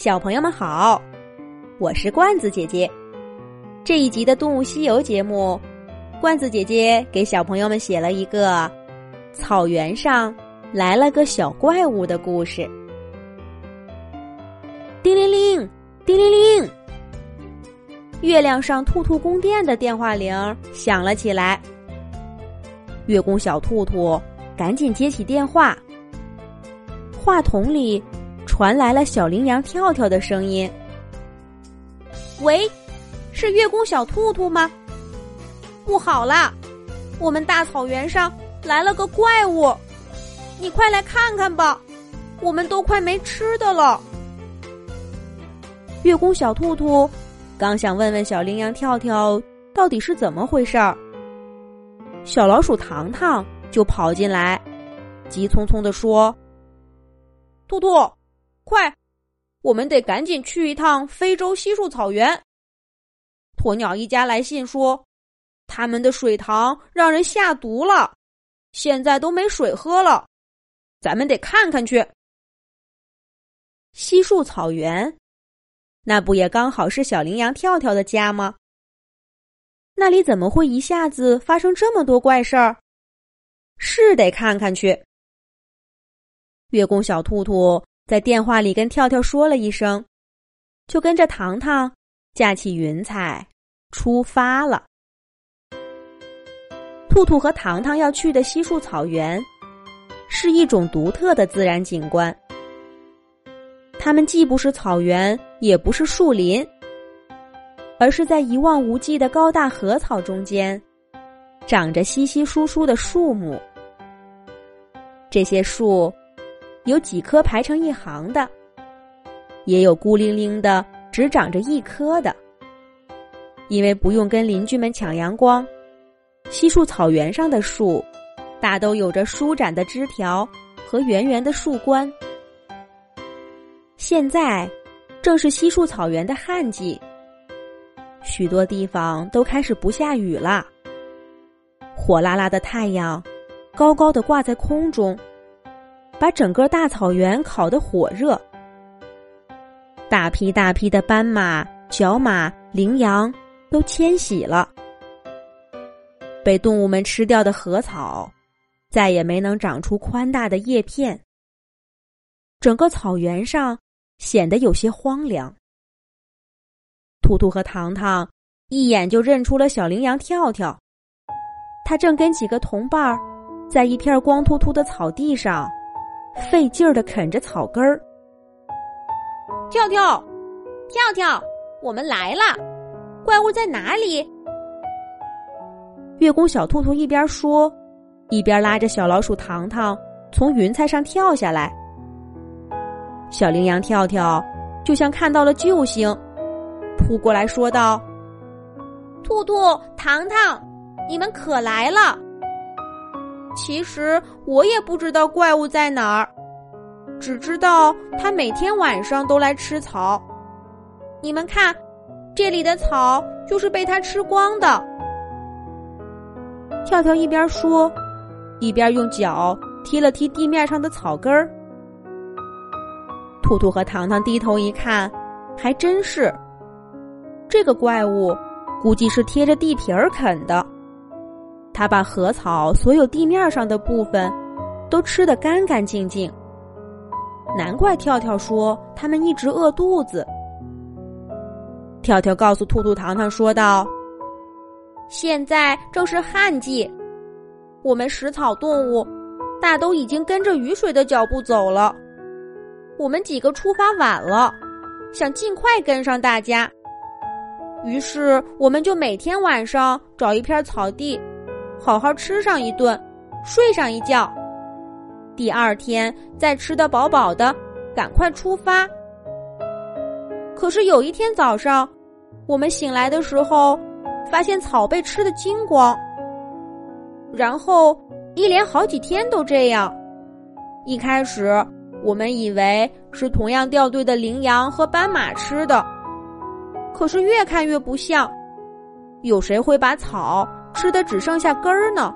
小朋友们好，我是罐子姐姐。这一集的《动物西游》节目，罐子姐姐给小朋友们写了一个草原上来了个小怪物的故事。叮铃铃，叮铃铃，月亮上兔兔宫殿的电话铃响了起来。月宫小兔兔赶紧接起电话，话筒里。传来了小羚羊跳跳的声音：“喂，是月宫小兔兔吗？不好啦，我们大草原上来了个怪物，你快来看看吧，我们都快没吃的了。”月宫小兔兔刚想问问小羚羊跳跳到底是怎么回事儿，小老鼠糖糖就跑进来，急匆匆的说：“兔兔。”快，我们得赶紧去一趟非洲稀树草原。鸵鸟一家来信说，他们的水塘让人下毒了，现在都没水喝了。咱们得看看去。稀树草原，那不也刚好是小羚羊跳跳的家吗？那里怎么会一下子发生这么多怪事儿？是得看看去。月宫小兔兔。在电话里跟跳跳说了一声，就跟着糖糖架起云彩出发了。兔兔和糖糖要去的稀树草原，是一种独特的自然景观。它们既不是草原，也不是树林，而是在一望无际的高大禾草中间，长着稀稀疏疏的树木。这些树。有几棵排成一行的，也有孤零零的只长着一棵的。因为不用跟邻居们抢阳光，稀树草原上的树大都有着舒展的枝条和圆圆的树冠。现在正是稀树草原的旱季，许多地方都开始不下雨了。火辣辣的太阳高高的挂在空中。把整个大草原烤得火热，大批大批的斑马、角马、羚羊都迁徙了。被动物们吃掉的禾草，再也没能长出宽大的叶片。整个草原上显得有些荒凉。兔兔和糖糖一眼就认出了小羚羊跳跳，他正跟几个同伴儿在一片光秃秃的草地上。费劲儿的啃着草根儿，跳跳，跳跳，我们来了！怪物在哪里？月宫小兔兔一边说，一边拉着小老鼠糖糖从云彩上跳下来。小羚羊跳跳就像看到了救星，扑过来说道：“兔兔，糖糖，你们可来了！”其实我也不知道怪物在哪儿，只知道它每天晚上都来吃草。你们看，这里的草就是被它吃光的。跳跳一边说，一边用脚踢了踢地面上的草根儿。兔兔和糖糖低头一看，还真是，这个怪物估计是贴着地皮儿啃的。他把禾草所有地面上的部分都吃得干干净净，难怪跳跳说他们一直饿肚子。跳跳告诉兔兔糖糖说道：“现在正是旱季，我们食草动物大都已经跟着雨水的脚步走了。我们几个出发晚了，想尽快跟上大家，于是我们就每天晚上找一片草地。”好好吃上一顿，睡上一觉，第二天再吃得饱饱的，赶快出发。可是有一天早上，我们醒来的时候，发现草被吃的精光。然后一连好几天都这样。一开始我们以为是同样掉队的羚羊和斑马吃的，可是越看越不像。有谁会把草？吃的只剩下根儿呢，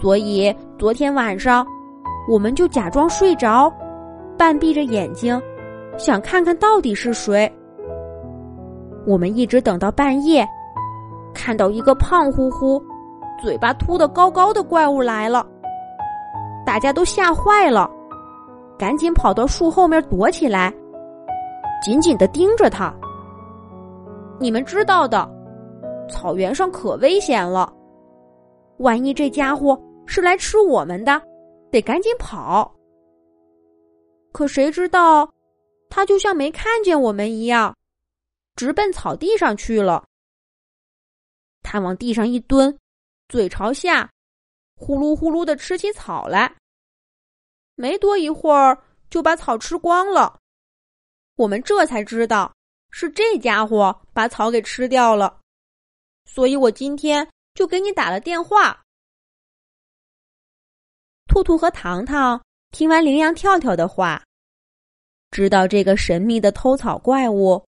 所以昨天晚上，我们就假装睡着，半闭着眼睛，想看看到底是谁。我们一直等到半夜，看到一个胖乎乎、嘴巴凸得高高的怪物来了，大家都吓坏了，赶紧跑到树后面躲起来，紧紧的盯着他。你们知道的，草原上可危险了，万一这家伙是来吃我们的，得赶紧跑。可谁知道，他就像没看见我们一样，直奔草地上去了。他往地上一蹲，嘴朝下，呼噜呼噜的吃起草来。没多一会儿，就把草吃光了。我们这才知道。是这家伙把草给吃掉了，所以我今天就给你打了电话。兔兔和糖糖听完羚羊跳跳的话，知道这个神秘的偷草怪物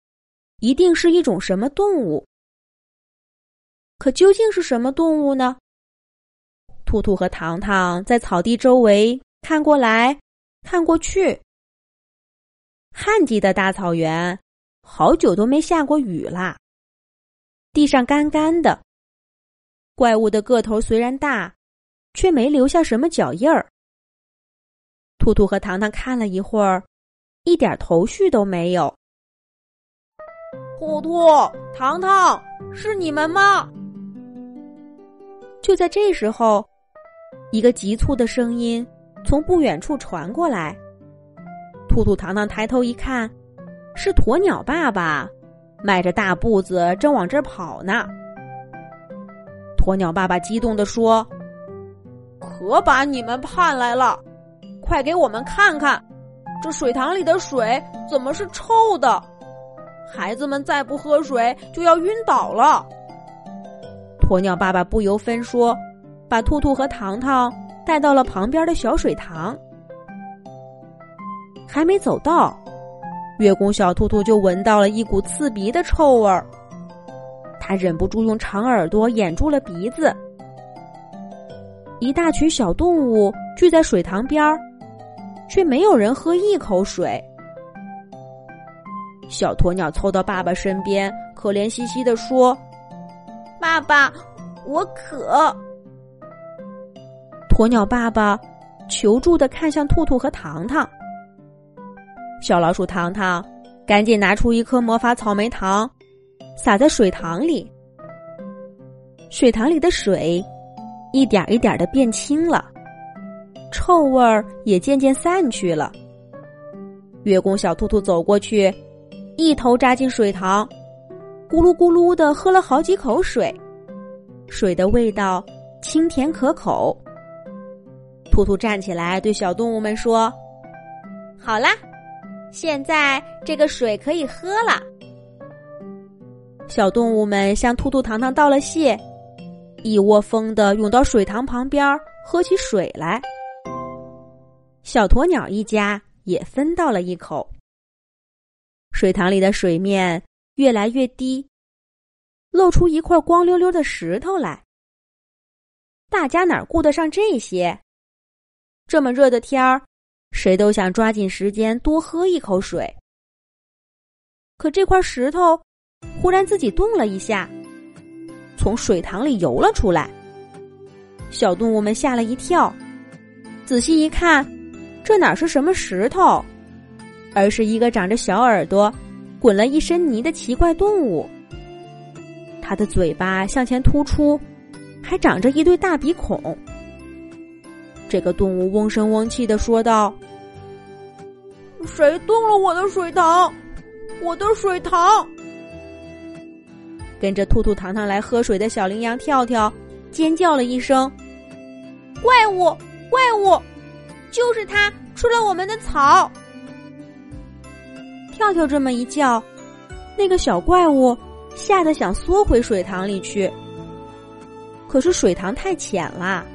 一定是一种什么动物。可究竟是什么动物呢？兔兔和糖糖在草地周围看过来看过去，旱季的大草原。好久都没下过雨啦，地上干干的。怪物的个头虽然大，却没留下什么脚印儿。兔兔和糖糖看了一会儿，一点头绪都没有。兔兔、糖糖，是你们吗？就在这时候，一个急促的声音从不远处传过来。兔兔、糖糖抬头一看。是鸵鸟爸爸，迈着大步子正往这儿跑呢。鸵鸟爸爸激动地说：“可把你们盼来了！快给我们看看，这水塘里的水怎么是臭的？孩子们再不喝水就要晕倒了。”鸵鸟爸爸不由分说，把兔兔和糖糖带到了旁边的小水塘。还没走到。月宫小兔兔就闻到了一股刺鼻的臭味儿，他忍不住用长耳朵掩住了鼻子。一大群小动物聚在水塘边儿，却没有人喝一口水。小鸵鸟凑到爸爸身边，可怜兮兮的说：“爸爸，我渴。”鸵鸟爸爸求助的看向兔兔和糖糖。小老鼠糖糖，赶紧拿出一颗魔法草莓糖，撒在水塘里。水塘里的水一点一点的变清了，臭味儿也渐渐散去了。月宫小兔兔走过去，一头扎进水塘，咕噜咕噜的喝了好几口水，水的味道清甜可口。兔兔站起来对小动物们说：“好啦。”现在这个水可以喝了。小动物们向兔兔、糖糖道了谢，一窝蜂的涌到水塘旁边喝起水来。小鸵鸟一家也分到了一口。水塘里的水面越来越低，露出一块光溜溜的石头来。大家哪顾得上这些？这么热的天儿。谁都想抓紧时间多喝一口水，可这块石头忽然自己动了一下，从水塘里游了出来。小动物们吓了一跳，仔细一看，这哪是什么石头，而是一个长着小耳朵、滚了一身泥的奇怪动物。它的嘴巴向前突出，还长着一对大鼻孔。这个动物嗡声嗡气的说道：“谁动了我的水塘？我的水塘！”跟着兔兔、糖糖来喝水的小羚羊跳跳尖叫了一声：“怪物！怪物！就是他吃了我们的草！”跳跳这么一叫，那个小怪物吓得想缩回水塘里去，可是水塘太浅了。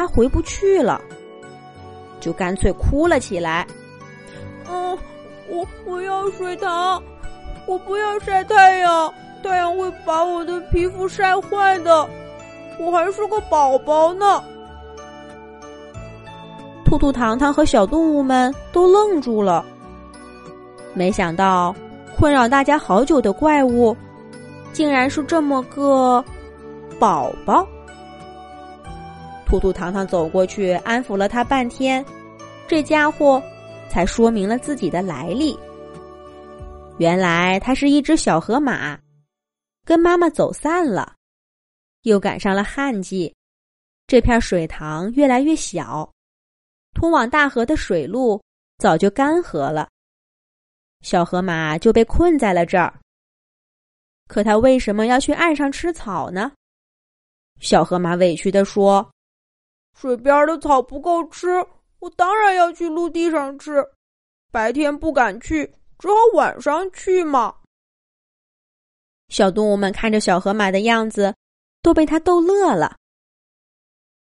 他回不去了，就干脆哭了起来。嗯，我我要水塘，我不要晒太阳，太阳会把我的皮肤晒坏的。我还是个宝宝呢。兔兔、糖糖和小动物们都愣住了。没想到，困扰大家好久的怪物，竟然是这么个宝宝。兔兔糖糖走过去安抚了他半天，这家伙才说明了自己的来历。原来它是一只小河马，跟妈妈走散了，又赶上了旱季，这片水塘越来越小，通往大河的水路早就干涸了。小河马就被困在了这儿。可它为什么要去岸上吃草呢？小河马委屈地说：“水边的草不够吃，我当然要去陆地上吃。白天不敢去。”只好晚上去嘛。小动物们看着小河马的样子，都被他逗乐了。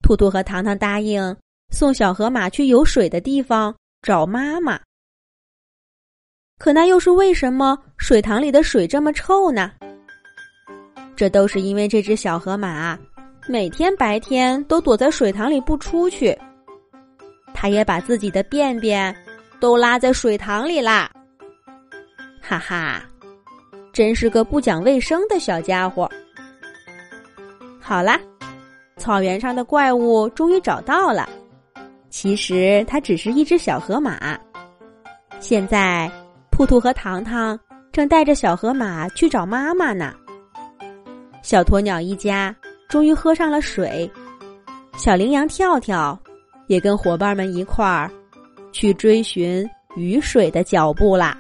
兔兔和糖糖答应送小河马去有水的地方找妈妈。可那又是为什么？水塘里的水这么臭呢？这都是因为这只小河马每天白天都躲在水塘里不出去，它也把自己的便便都拉在水塘里啦。哈哈，真是个不讲卫生的小家伙。好啦，草原上的怪物终于找到了。其实它只是一只小河马。现在，兔兔和糖糖正带着小河马去找妈妈呢。小鸵鸟一家终于喝上了水，小羚羊跳跳也跟伙伴们一块儿去追寻雨水的脚步啦。